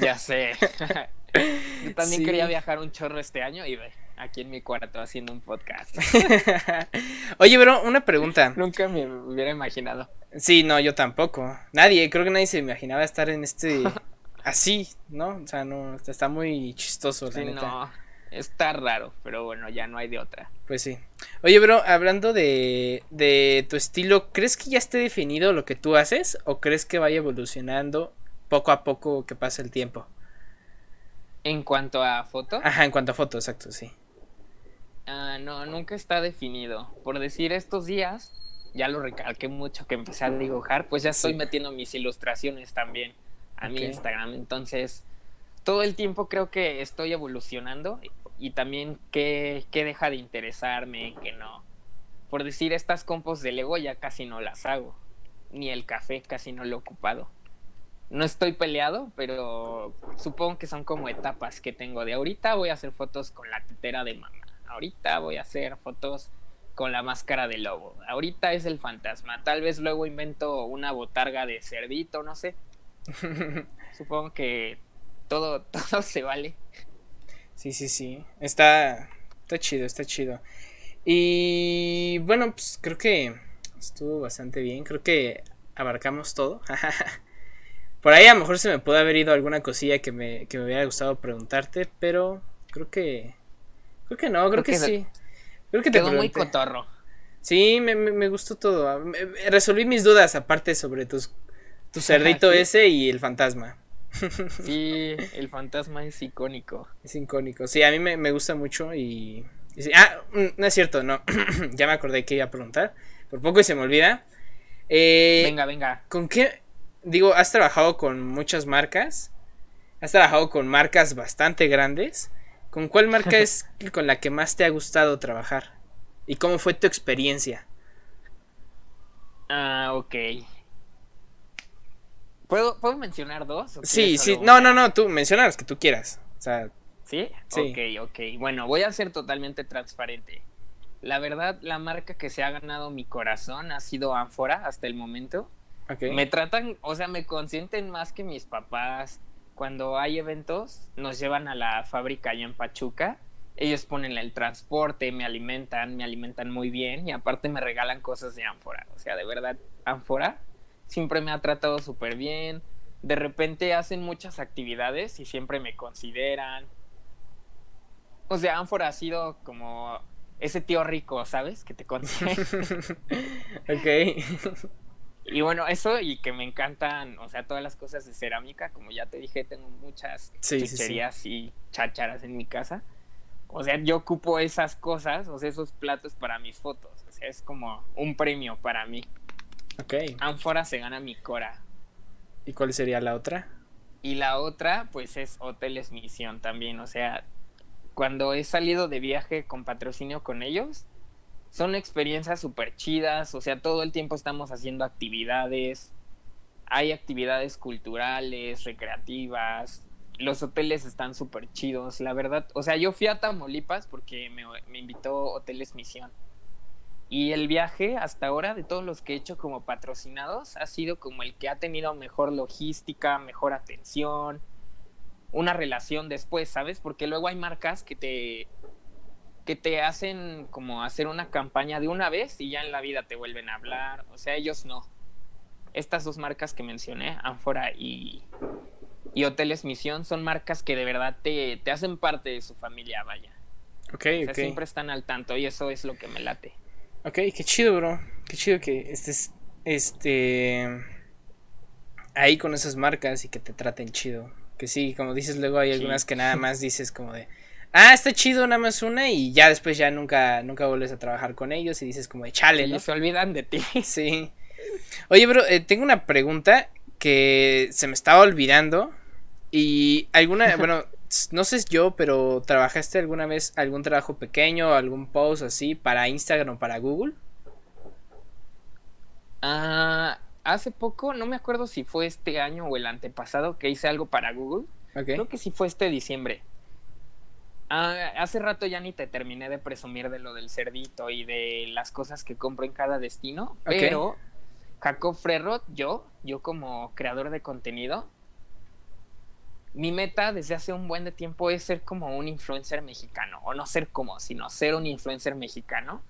Ya sé. Yo también quería viajar un chorro este año y ve, aquí en mi cuarto haciendo un podcast. Oye, pero una pregunta. Nunca me hubiera imaginado. Sí, no, yo tampoco. Nadie, creo que nadie se imaginaba estar en este así, ¿no? O sea, no, está muy chistoso, la neta. No, está raro, pero bueno, ya no hay de otra. Pues sí. Oye, bro, hablando de, de tu estilo, ¿crees que ya esté definido lo que tú haces o crees que vaya evolucionando poco a poco que pasa el tiempo. ¿En cuanto a foto? Ajá, en cuanto a foto, exacto, sí. Ah, no, nunca está definido. Por decir estos días, ya lo recalqué mucho que empecé a dibujar, pues ya estoy metiendo mis ilustraciones también a mi Instagram. Entonces, todo el tiempo creo que estoy evolucionando y también qué, qué deja de interesarme, que no. Por decir, estas compos de Lego ya casi no las hago. Ni el café casi no lo he ocupado. No estoy peleado, pero supongo que son como etapas que tengo. De ahorita voy a hacer fotos con la tetera de mamá. Ahorita voy a hacer fotos con la máscara de lobo. Ahorita es el fantasma. Tal vez luego invento una botarga de cerdito, no sé. Supongo que todo, todo se vale. Sí, sí, sí. Está, está chido, está chido. Y bueno, pues creo que estuvo bastante bien. Creo que abarcamos todo. Por ahí a lo mejor se me puede haber ido alguna cosilla que me, que me hubiera gustado preguntarte, pero creo que... Creo que no, creo, que, sí. Creo que te quedó muy cotorro. Sí, me, me, gustó todo. resolví mis dudas aparte sobre tus, tu cerdito ese y el fantasma. Sí, el fantasma es icónico. Es icónico. Sí, a mí me, gusta mucho y... ah, mm, no es cierto, no. ya me acordé que iba a preguntar. Por poco y se me olvida. Eh, venga, venga. ¿Con qué? Digo, has trabajado con muchas marcas. Has trabajado con marcas bastante grandes. ¿Con cuál marca es con la que más te ha gustado trabajar? ¿Y cómo fue tu experiencia? Ah, ok. ¿Puedo, ¿Puedo mencionar dos? Sí, sí. No, no, no, tú menciona las que tú quieras. O sea, ¿Sí? ¿Sí? Ok, ok. Bueno, voy a ser totalmente transparente. La verdad, la marca que se ha ganado mi corazón ha sido Ánfora hasta el momento. Okay. Me tratan, o sea, me consienten más que mis papás. Cuando hay eventos, nos llevan a la fábrica allá en Pachuca. Ellos ponen el transporte, me alimentan, me alimentan muy bien y aparte me regalan cosas de Ánfora. O sea, de verdad, Ánfora siempre me ha tratado súper bien. De repente hacen muchas actividades y siempre me consideran. O sea, Ánfora ha sido como ese tío rico, ¿sabes? Que te consigue. ok. Y bueno, eso y que me encantan, o sea, todas las cosas de cerámica, como ya te dije, tengo muchas sí, y chácharas en mi casa. O sea, yo ocupo esas cosas, o sea, esos platos para mis fotos. O sea, es como un premio para mí. Ok. Ánfora se gana mi cora. ¿Y cuál sería la otra? Y la otra, pues es Hoteles Misión también. O sea, cuando he salido de viaje con patrocinio con ellos, son experiencias súper chidas. O sea, todo el tiempo estamos haciendo actividades. Hay actividades culturales, recreativas. Los hoteles están súper chidos, la verdad. O sea, yo fui a Tamaulipas porque me, me invitó Hoteles Misión. Y el viaje hasta ahora, de todos los que he hecho como patrocinados, ha sido como el que ha tenido mejor logística, mejor atención, una relación después, ¿sabes? Porque luego hay marcas que te que te hacen como hacer una campaña de una vez y ya en la vida te vuelven a hablar. O sea, ellos no. Estas dos marcas que mencioné, Anfora y, y Hoteles Misión, son marcas que de verdad te, te hacen parte de su familia, vaya. Ok, o sea, siempre están al tanto y eso es lo que me late. Ok, qué chido, bro. Qué chido que estés este ahí con esas marcas y que te traten chido. Que sí, como dices, luego hay algunas que nada más dices como de, ah, está chido nada más una y ya después ya nunca, nunca vuelves a trabajar con ellos y dices como de chale, ¿no? se olvidan de ti. Sí. Oye, bro, eh, tengo una pregunta que se me estaba olvidando y alguna, bueno, no sé yo, pero ¿trabajaste alguna vez algún trabajo pequeño, algún post así para Instagram o para Google? Ah, hace poco, no me acuerdo si fue este año o el antepasado que hice algo para Google. Creo que sí fue este diciembre. Ah, hace rato ya ni te terminé de presumir de lo del cerdito y de las cosas que compro en cada destino, pero Jacob Frerot, yo, yo como creador de contenido, mi meta desde hace un buen de tiempo es ser como un influencer mexicano, o no ser como, sino ser un influencer mexicano.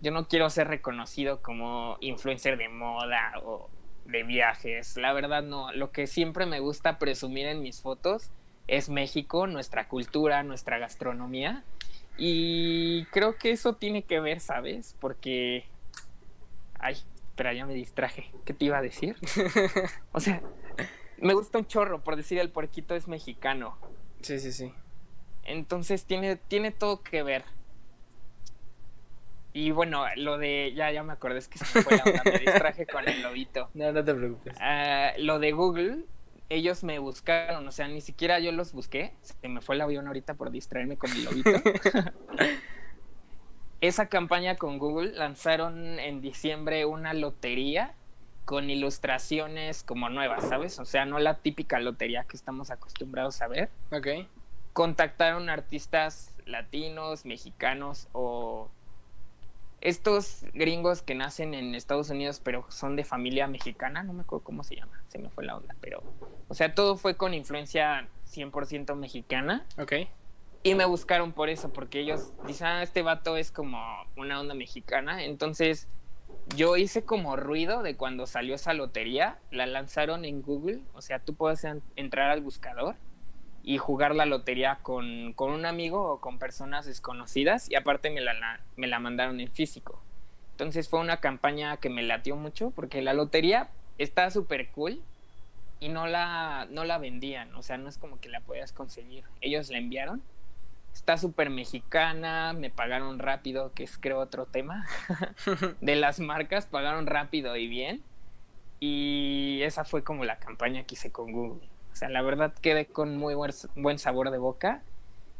Yo no quiero ser reconocido como influencer de moda o de viajes, la verdad no, lo que siempre me gusta presumir en mis fotos es México, nuestra cultura, nuestra gastronomía. Y creo que eso tiene que ver, ¿sabes? Porque... Ay, espera, ya me distraje. ¿Qué te iba a decir? o sea, me gusta un chorro, por decir el puerquito es mexicano. Sí, sí, sí. Entonces tiene, tiene todo que ver. Y bueno, lo de. Ya, ya me acordé, es que se fue la me distraje con el lobito. No, no te preocupes. Ah, lo de Google ellos me buscaron, o sea, ni siquiera yo los busqué. Se me fue el avión ahorita por distraerme con mi lobito. Esa campaña con Google lanzaron en diciembre una lotería con ilustraciones como nuevas, ¿sabes? O sea, no la típica lotería que estamos acostumbrados a ver. Ok. Contactaron artistas latinos, mexicanos o estos gringos que nacen en Estados Unidos pero son de familia mexicana, no me acuerdo cómo se llama, se me fue la onda, pero, o sea, todo fue con influencia 100% mexicana. Ok. Y me buscaron por eso, porque ellos dicen, ah, este vato es como una onda mexicana. Entonces, yo hice como ruido de cuando salió esa lotería, la lanzaron en Google, o sea, tú puedes entrar al buscador y jugar la lotería con, con, un amigo o con personas desconocidas y aparte me la, me la mandaron en físico. Entonces fue una campaña que me latió mucho porque la lotería está súper cool y no la, no la vendían, o sea, no es como que la podías conseguir. Ellos la enviaron. Está súper mexicana, me pagaron rápido, que es creo otro tema de las marcas, pagaron rápido y bien. Y esa fue como la campaña que hice con Google. O sea, la verdad quedé con muy buen sabor de boca.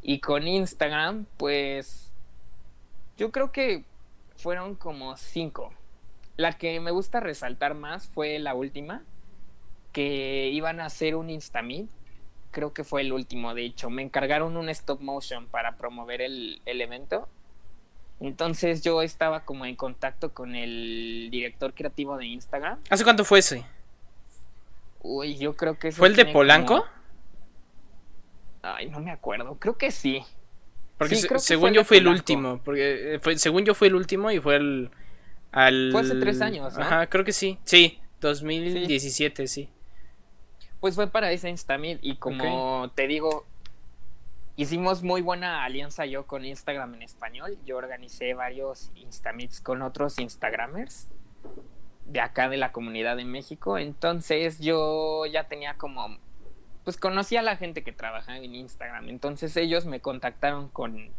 Y con Instagram, pues yo creo que fueron como cinco. La que me gusta resaltar más fue la última, que iban a hacer un Instamit. Creo que fue el último, de hecho. Me encargaron un stop motion para promover el, el evento. Entonces yo estaba como en contacto con el director creativo de Instagram. ¿Hace cuánto fue ese? Uy, yo creo que... ¿Fue el de Polanco? Ay, no me acuerdo. Creo que sí. Porque según yo fue el último. Porque fue, según yo fue el último y fue el... Al... Fue hace tres años, ¿no? Ajá, creo que sí. Sí, 2017, sí. Pues fue para ese Instamit y como te digo, hicimos muy buena alianza yo con Instagram en español. Yo organicé varios Instamits con otros Instagramers de acá de la comunidad de México. Entonces yo ya tenía como, pues conocía a la gente que trabajaba en Instagram. Entonces ellos me contactaron con,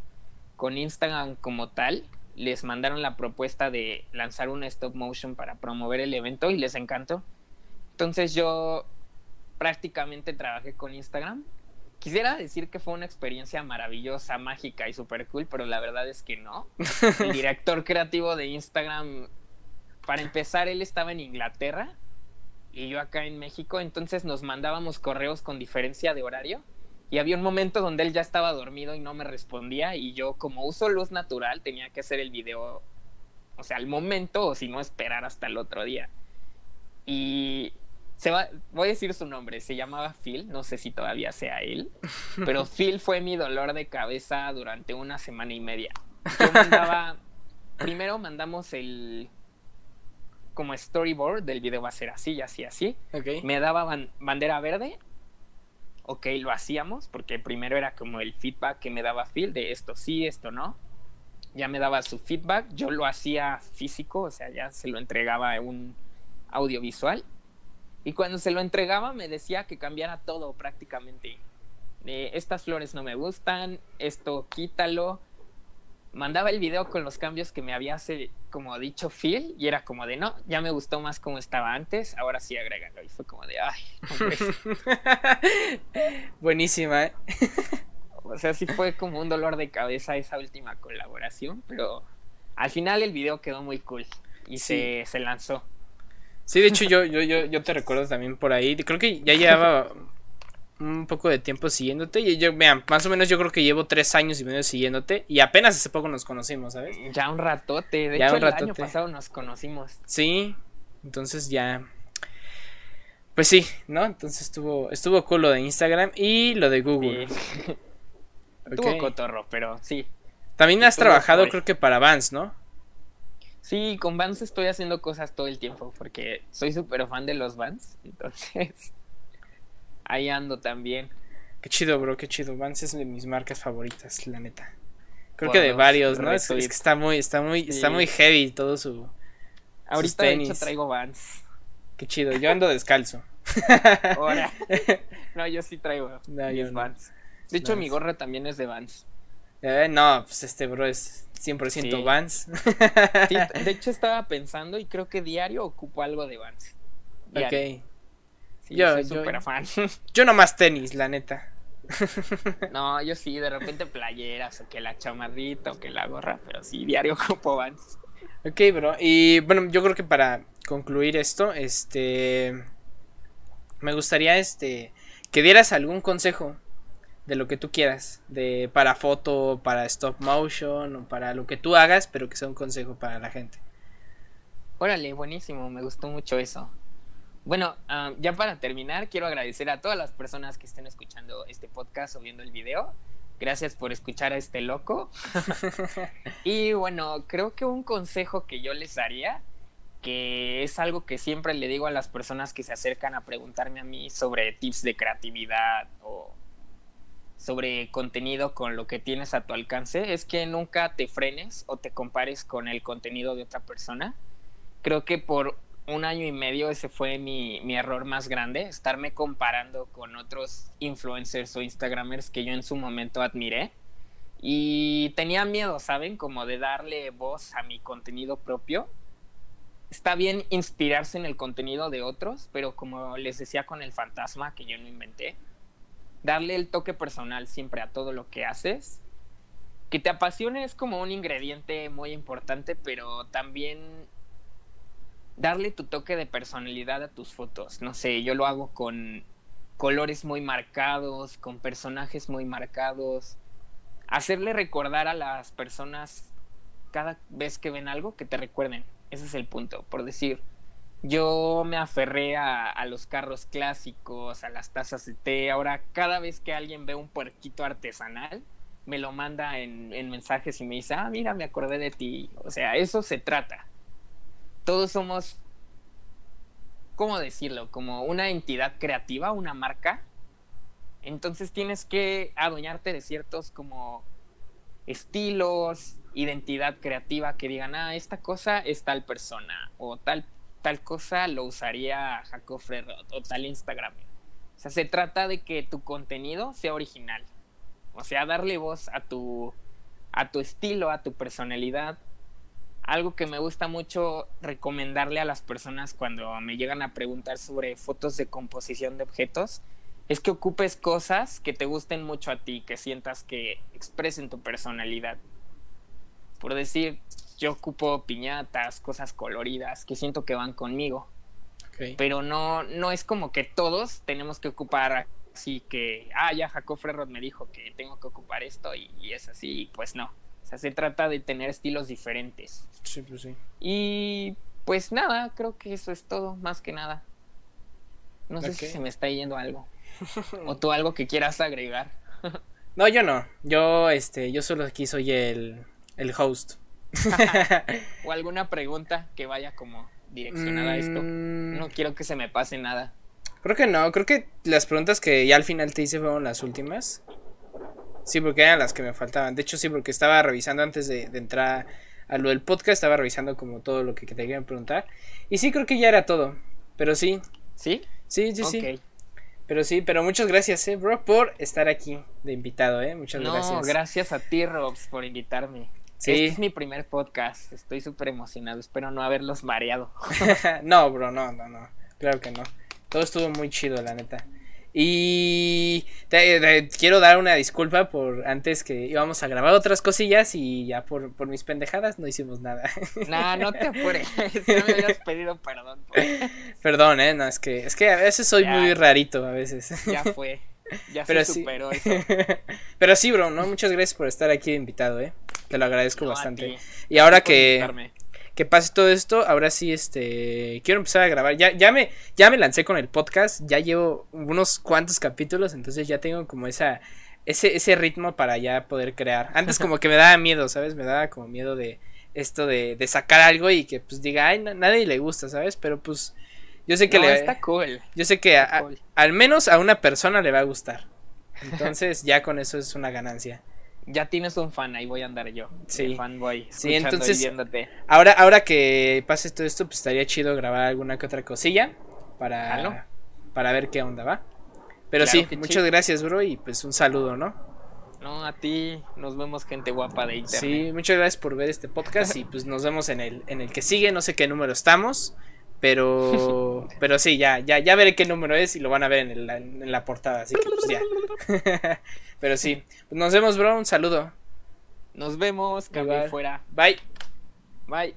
con Instagram como tal. Les mandaron la propuesta de lanzar un stop motion para promover el evento y les encantó. Entonces yo prácticamente trabajé con Instagram. Quisiera decir que fue una experiencia maravillosa, mágica y super cool, pero la verdad es que no. El director creativo de Instagram para empezar, él estaba en Inglaterra y yo acá en México, entonces nos mandábamos correos con diferencia de horario. Y había un momento donde él ya estaba dormido y no me respondía y yo como uso luz natural tenía que hacer el video, o sea, al momento o si no esperar hasta el otro día. Y se va, voy a decir su nombre, se llamaba Phil, no sé si todavía sea él, pero Phil fue mi dolor de cabeza durante una semana y media. Yo mandaba, primero mandamos el, como storyboard del video va a ser así así, así. Me daba bandera verde. Ok, lo hacíamos, porque primero era como el feedback que me daba Phil de esto sí, esto no. Ya me daba su feedback, yo lo hacía físico, o sea, ya se lo entregaba un audiovisual. Y cuando se lo entregaba me decía que cambiara todo prácticamente. estas flores no me gustan, esto quítalo, mandaba el video con los cambios que me había como dicho Phil y era como de no, ya me gustó más como estaba antes, ahora sí agrégalo y fue como de ay, buenísima. ¿eh? o sea, sí fue como un dolor de cabeza esa última colaboración, pero al final el video quedó muy cool y se, se lanzó. Sí, de hecho yo, yo, yo, yo te recuerdo también por ahí. Creo que ya llevaba un poco de tiempo siguiéndote. Y yo, vean, más o menos yo creo que llevo tres años y medio siguiéndote. Y apenas hace poco nos conocimos, ¿sabes? Ya un ratote. De hecho, el año pasado nos conocimos. Sí, entonces ya. Pues sí, ¿no? Entonces estuvo, estuvo cool lo de Instagram y lo de Google. Estuvo cotorro, pero sí. También has trabajado, creo que para Vans, ¿no? Sí, con Vans estoy haciendo cosas todo el tiempo porque soy súper fan de los Vans. Entonces ahí ando también. Qué chido, bro, qué chido. Vans es de mis marcas favoritas, la neta. Creo que de varios, ¿no? Es, que está muy, está muy, está muy heavy todo su. Ahorita de hecho traigo Vans. Qué chido, yo ando descalzo. Ahora. No, yo sí traigo mis Vans. De hecho, mi gorra también es de Vans. Eh, no, pues este bro es 100% Vans. Sí, de hecho estaba pensando y creo que diario ocupo algo de Vans. Ok. Sí, Yo- soy súper fan. Yo nomás tenis, la neta. No, yo sí, de repente playeras, o que la chamarrita, o que la gorra, pero sí, diario ocupo Vans. Ok, bro. Y bueno, yo creo que para concluir esto, este. Me gustaría este. Que dieras algún consejo de lo que tú quieras. De para foto, para stop motion, o para lo que tú hagas, pero que sea un consejo para la gente. Órale, buenísimo, me gustó mucho eso. Bueno, ah, ya para terminar, quiero agradecer a todas las personas que estén escuchando este podcast o viendo el video. Gracias por escuchar a este loco. y bueno, creo que un consejo que yo les daría, que es algo que siempre le digo a las personas que se acercan a preguntarme a mí sobre tips de creatividad o sobre contenido con lo que tienes a tu alcance, es que nunca te frenes o te compares con el contenido de otra persona creo que por un año y medio ese fue mi, mi, error más grande, estarme comparando con otros influencers o instagramers que yo en su momento admiré. Y tenía miedo, ¿saben? Como de darle voz a mi contenido propio. Está bien inspirarse en el contenido de otros, pero como les decía con el fantasma que yo no inventé, darle el toque personal siempre a todo lo que haces. Que te apasione es como un ingrediente muy importante, pero también darle tu toque de personalidad a tus fotos. No sé, yo lo hago con colores muy marcados, con personajes muy marcados. Hacerle recordar a las personas cada vez que ven algo que te recuerden. Ese es el punto. Por decir, yo me aferré a, los carros clásicos, a las tazas de té. Ahora, cada vez que alguien ve un puerquito artesanal, me lo manda en, en mensajes y me dice, ah, mira, me acordé de ti. O sea, eso se trata todos somos, ¿cómo decirlo? Como una entidad creativa, una marca. Entonces tienes que adueñarte de ciertos como estilos, identidad creativa que digan, ah, esta cosa es tal persona, o tal, tal cosa lo usaría Jacob Ferrot, o tal Instagram. O sea, se trata de que tu contenido sea original. O sea, darle voz a tu, a tu estilo, a tu personalidad, algo que me gusta mucho recomendarle a las personas cuando me llegan a preguntar sobre fotos de composición de objetos es que ocupes cosas que te gusten mucho a ti, que sientas que expresen tu personalidad. Por decir, yo ocupo piñatas, cosas coloridas que siento que van conmigo. Okay. Pero no, no es como que todos tenemos que ocupar así que, ah, ya Jacob Ferrot me dijo que tengo que ocupar esto y, y es así, pues no. Sea, se trata de tener estilos diferentes. Sí, pues sí. Y pues nada, creo que eso es todo, más que nada. No sé okay. si se me está yendo algo. o tú algo que quieras agregar. no, yo no. Yo, este, yo solo aquí soy el, el host. o alguna pregunta que vaya como direccionada mm... a esto. No quiero que se me pase nada. Creo que no, creo que las preguntas que ya al final te hice fueron las últimas. Sí, porque eran las que me faltaban. De hecho, sí, porque estaba revisando antes de, de entrar a lo del podcast, estaba revisando como todo lo que, te querían preguntar. Y sí, creo que ya era todo. Pero sí. ¿Sí? Sí, sí, okay. sí. Pero sí, pero muchas gracias, eh, bro, por estar aquí de invitado, eh. Muchas no, gracias. gracias a ti, Robs, por invitarme. Sí. Este es mi primer podcast. Estoy súper emocionado. Espero no haberlos mareado. no, bro, no, no, no. Claro que no. Todo estuvo muy chido, la neta. Y te, te, quiero dar una disculpa por antes que íbamos a grabar otras cosillas y ya por, por mis pendejadas no hicimos nada. No, no te apures. No me habías pedido perdón. Por... Perdón, eh, no, es que es que a veces soy Ya. muy rarito a veces. Ya fue. Ya Pero se sí. superó eso. Pero sí, bro, no, muchas gracias por estar aquí invitado, eh. Te lo agradezco No, bastante. Y ahora que invitarme. Que pase todo esto, ahora sí, este, quiero empezar a grabar. Ya, ya me, ya me lancé con el podcast, ya llevo unos cuantos capítulos, entonces ya tengo como esa, ese, ese ritmo para ya poder crear. Antes como que me daba miedo, ¿sabes? Me daba como miedo de esto de, de sacar algo y que pues diga, ay, na- nadie le gusta, ¿sabes? Pero pues yo sé que No, le, está cool. yo sé que a- a- cool. al menos a una persona le va a gustar. Entonces ya con eso es una ganancia. Ya tienes un fan, ahí voy a andar yo. Sí. Fanboy. Sí, entonces- Y viéndote. Ahora, ahora que pase todo esto, pues estaría chido grabar alguna que otra cosilla para, Jalo. para ver qué onda va. Pero Claro sí, muchas gracias, bro, y pues un saludo, ¿no? No, a ti nos vemos gente guapa de internet. Sí, muchas gracias por ver este podcast y pues nos vemos en el, en el que sigue, no sé qué número estamos, Pero, pero sí, ya, ya, ya veré qué número es y lo van a ver en, en la portada, así que pues ya. pero sí, nos vemos, bro, un saludo. Nos vemos, que fuera. Bye. Bye.